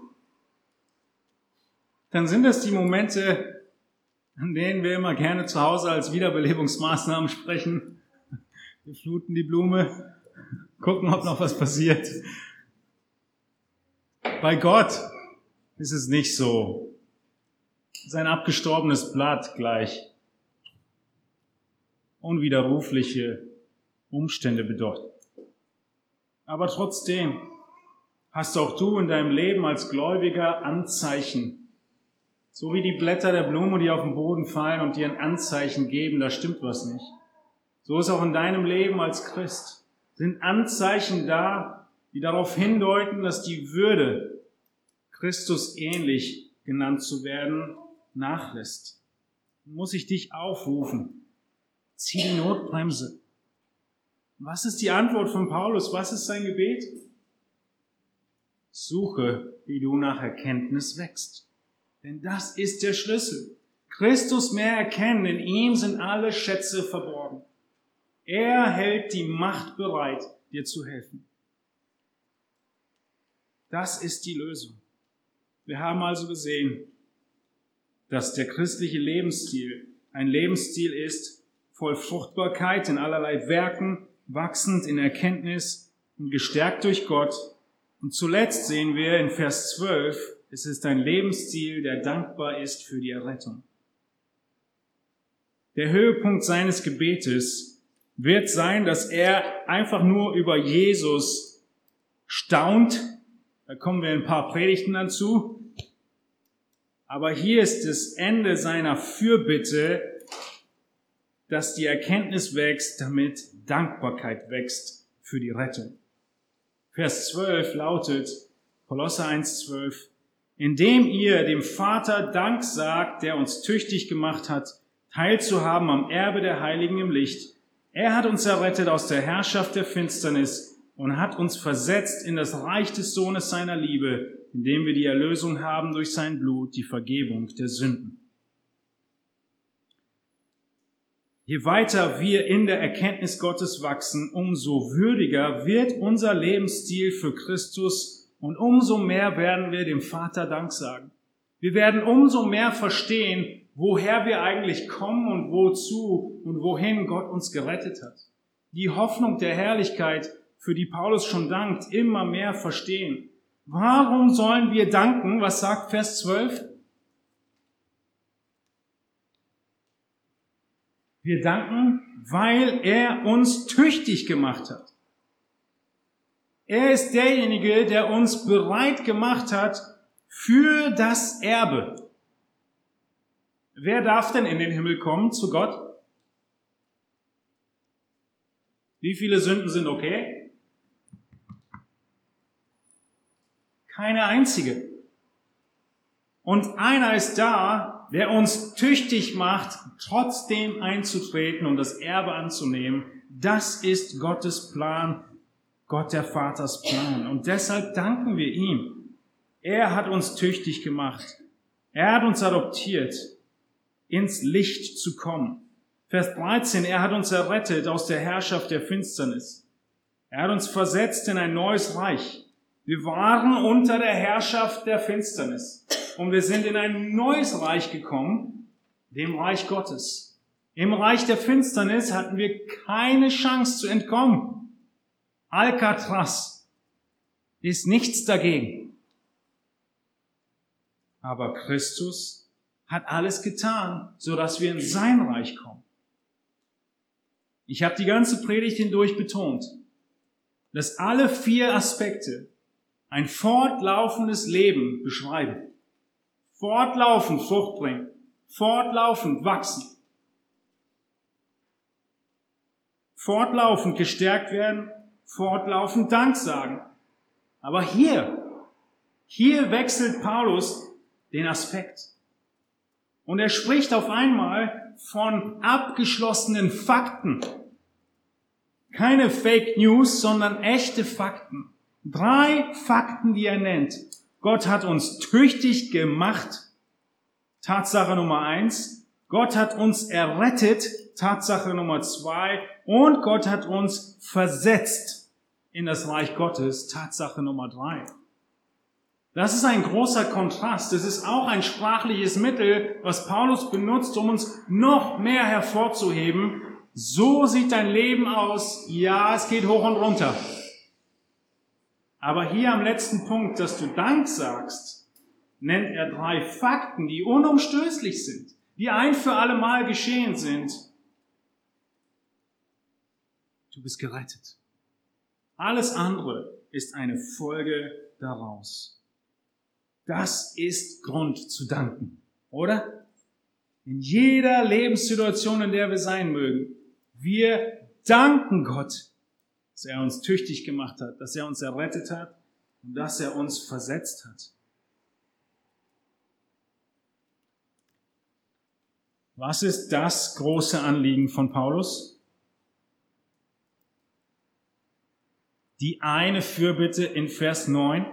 Speaker 1: dann sind das die Momente, an denen wir immer gerne zu Hause als Wiederbelebungsmaßnahmen sprechen. Wir fluten die Blume, gucken, ob noch was passiert. Bei Gott ist es nicht so. Sein abgestorbenes Blatt gleich unwiderrufliche Umstände bedeutet. Aber trotzdem hast auch du in deinem Leben als Gläubiger Anzeichen. So wie die Blätter der Blume, die auf den Boden fallen und dir ein Anzeichen geben, da stimmt was nicht. So ist auch in deinem Leben als Christ. Sind Anzeichen da, die darauf hindeuten, dass die Würde Christus ähnlich genannt zu werden, nachlässt. Muss ich dich aufrufen. Zieh die Notbremse. Was ist die Antwort von Paulus? Was ist sein Gebet? Suche, wie du nach Erkenntnis wächst. Denn das ist der Schlüssel. Christus mehr erkennen, in ihm sind alle Schätze verborgen. Er hält die Macht bereit, dir zu helfen. Das ist die Lösung. Wir haben also gesehen, dass der christliche Lebensstil ein Lebensstil ist, voll Fruchtbarkeit in allerlei Werken, wachsend in Erkenntnis und gestärkt durch Gott. Und zuletzt sehen wir in Vers 12, es ist ein Lebensstil, der dankbar ist für die Errettung. Der Höhepunkt seines Gebetes wird sein, dass er einfach nur über Jesus staunt da kommen wir ein paar Predigten dazu. Aber hier ist das Ende seiner Fürbitte, dass die Erkenntnis wächst, damit Dankbarkeit wächst für die Rettung. Vers 12 lautet, Kolosser 1,12, indem ihr dem Vater Dank sagt, der uns tüchtig gemacht hat, teilzuhaben am Erbe der Heiligen im Licht. Er hat uns errettet aus der Herrschaft der Finsternis und hat uns versetzt in das Reich des Sohnes seiner Liebe, indem wir die Erlösung haben durch sein Blut, die Vergebung der Sünden. Je weiter wir in der Erkenntnis Gottes wachsen, umso würdiger wird unser Lebensstil für Christus und umso mehr werden wir dem Vater Dank sagen. Wir werden umso mehr verstehen, woher wir eigentlich kommen und wozu und wohin Gott uns gerettet hat. Die Hoffnung der Herrlichkeit für die Paulus schon dankt, immer mehr verstehen. Warum sollen wir danken? Was sagt Vers 12? Wir danken, weil er uns tüchtig gemacht hat. Er ist derjenige, der uns bereit gemacht hat für das Erbe. Wer darf denn in den Himmel kommen zu Gott? Wie viele Sünden sind okay? Keine einzige. Und einer ist da, der uns tüchtig macht, trotzdem einzutreten und das Erbe anzunehmen. Das ist Gottes Plan, Gott der Vaters Plan. Und deshalb danken wir ihm. Er hat uns tüchtig gemacht. Er hat uns adoptiert, ins Licht zu kommen. Vers 13, er hat uns errettet aus der Herrschaft der Finsternis. Er hat uns versetzt in ein neues Reich. Wir waren unter der Herrschaft der Finsternis und wir sind in ein neues Reich gekommen, dem Reich Gottes. Im Reich der Finsternis hatten wir keine Chance zu entkommen. Alcatraz ist nichts dagegen. Aber Christus hat alles getan, so dass wir in sein Reich kommen. Ich habe die ganze Predigt hindurch betont, dass alle vier Aspekte ein fortlaufendes Leben beschreiben. Fortlaufend Frucht bringen. Fortlaufend wachsen. Fortlaufend gestärkt werden. Fortlaufend Dank sagen. Aber hier, hier wechselt Paulus den Aspekt. Und er spricht auf einmal von abgeschlossenen Fakten. Keine Fake News, sondern echte Fakten. Drei Fakten, die er nennt. Gott hat uns tüchtig gemacht. Tatsache Nummer eins. Gott hat uns errettet. Tatsache Nummer zwei. Und Gott hat uns versetzt in das Reich Gottes. Tatsache Nummer drei. Das ist ein großer Kontrast. Das ist auch ein sprachliches Mittel, was Paulus benutzt, um uns noch mehr hervorzuheben, so sieht dein Leben aus. Ja, es geht hoch und runter. Aber hier am letzten Punkt, dass du Dank sagst, nennt er drei Fakten, die unumstößlich sind, die ein für alle Mal geschehen sind. Du bist gerettet. Alles andere ist eine Folge daraus. Das ist Grund zu danken, oder? In jeder Lebenssituation, in der wir sein mögen, wir danken Gott, dass er uns tüchtig gemacht hat, dass er uns errettet hat und dass er uns versetzt hat. Was ist das große Anliegen von Paulus? Die eine Fürbitte in Vers 9.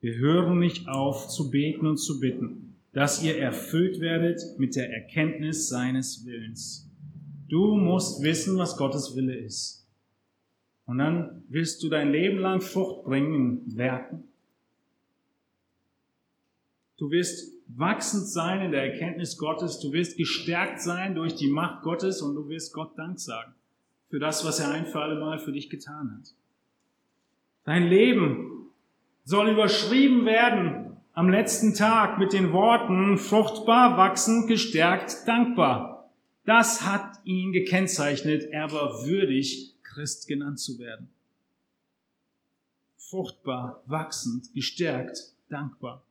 Speaker 1: Wir hören nicht auf zu beten und zu bitten dass ihr erfüllt werdet mit der Erkenntnis seines Willens. Du musst wissen, was Gottes Wille ist. Und dann wirst du dein Leben lang Frucht bringen in. Du wirst wachsend sein in der Erkenntnis Gottes. Du wirst gestärkt sein durch die Macht Gottes und du wirst Gott Dank sagen für das, was er ein für alle Mal für dich getan hat. Dein Leben soll überschrieben werden am letzten Tag mit den Worten fruchtbar, wachsend, gestärkt, dankbar. Das hat ihn gekennzeichnet. Er war würdig, Christ genannt zu werden. Fruchtbar, wachsend, gestärkt, dankbar.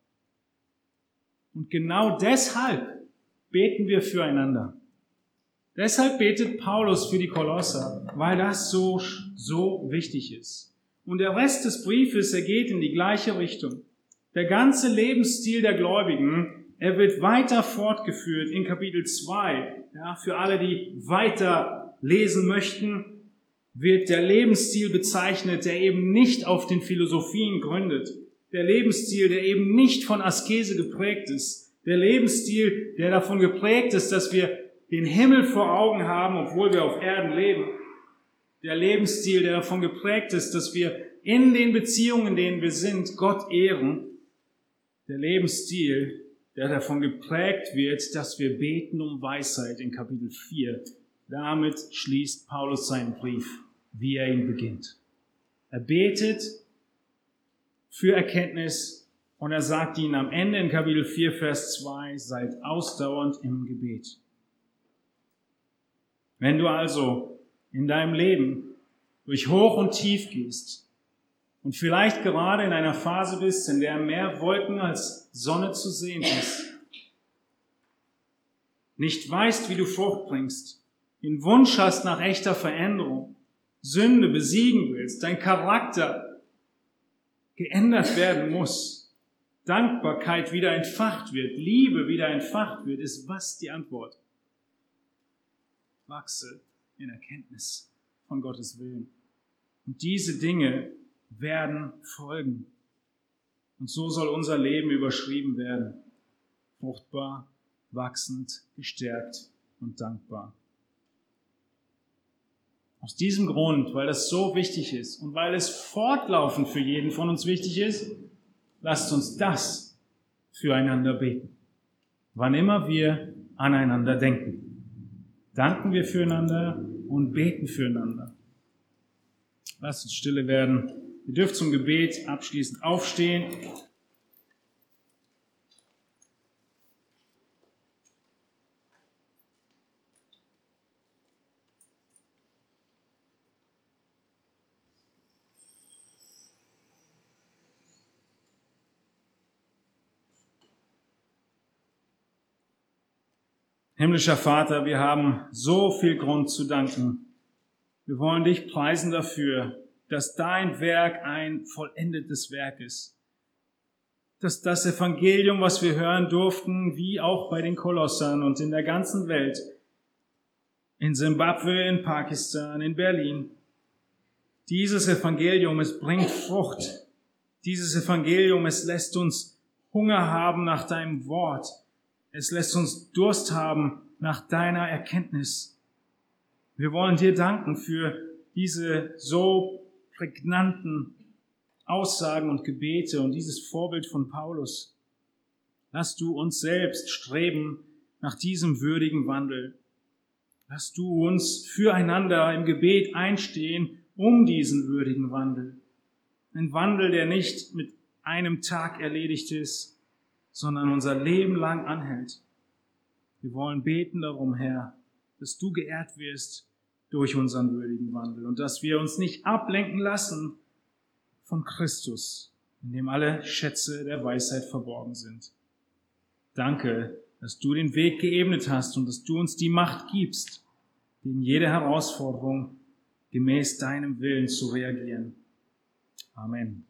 Speaker 1: Und genau deshalb beten wir füreinander. Deshalb betet Paulus für die Kolosser, weil das so, so wichtig ist. Und der Rest des Briefes, er geht in die gleiche Richtung. Der ganze Lebensstil der Gläubigen, er wird weiter fortgeführt in Kapitel 2. Ja, für alle, die weiter lesen möchten, wird der Lebensstil bezeichnet, der eben nicht auf den Philosophien gründet. Der Lebensstil, der eben nicht von Askese geprägt ist. Der Lebensstil, der davon geprägt ist, dass wir den Himmel vor Augen haben, obwohl wir auf Erden leben. Der Lebensstil, der davon geprägt ist, dass wir in den Beziehungen, in denen wir sind, Gott ehren der Lebensstil, der davon geprägt wird, dass wir beten um Weisheit in Kapitel 4. Damit schließt Paulus seinen Brief, wie er ihn beginnt. Er betet für Erkenntnis und er sagt ihnen am Ende in Kapitel 4, Vers 2, seid ausdauernd im Gebet. Wenn du also in deinem Leben durch Hoch und Tief gehst, und vielleicht gerade in einer Phase bist, in der mehr Wolken als Sonne zu sehen ist, nicht weißt, wie du Frucht bringst, den Wunsch hast nach echter Veränderung, Sünde besiegen willst, dein Charakter geändert werden muss, Dankbarkeit wieder entfacht wird, Liebe wieder entfacht wird, ist was die Antwort? Wachse in Erkenntnis von Gottes Willen. Und diese Dinge werden folgen. Und so soll unser Leben überschrieben werden. Fruchtbar, wachsend, gestärkt und dankbar. Aus diesem Grund, weil das so wichtig ist und weil es fortlaufend für jeden von uns wichtig ist, lasst uns das füreinander beten. Wann immer wir aneinander denken. Danken wir füreinander und beten füreinander. Lasst uns stille werden. Ihr dürft zum Gebet abschließend aufstehen. Himmlischer Vater, wir haben so viel Grund zu danken. Wir wollen dich preisen dafür, dass dein Werk ein vollendetes Werk ist. Dass das Evangelium, was wir hören durften, wie auch bei den Kolossern und in der ganzen Welt, in Simbabwe, in Pakistan, in Berlin, dieses Evangelium, es bringt Frucht. Dieses Evangelium, es lässt uns Hunger haben nach deinem Wort. Es lässt uns Durst haben nach deiner Erkenntnis. Wir wollen dir danken für diese so prägnanten Aussagen und Gebete und dieses Vorbild von Paulus. Lass du uns selbst streben nach diesem würdigen Wandel. Lass du uns füreinander im Gebet einstehen um diesen würdigen Wandel. Ein Wandel, der nicht mit einem Tag erledigt ist, sondern unser Leben lang anhält. Wir wollen beten darum, Herr, dass du geehrt wirst durch unseren würdigen Wandel und dass wir uns nicht ablenken lassen von Christus, in dem alle Schätze der Weisheit verborgen sind. Danke, dass du den Weg geebnet hast und dass du uns die Macht gibst, gegen jede Herausforderung gemäß deinem Willen zu reagieren. Amen.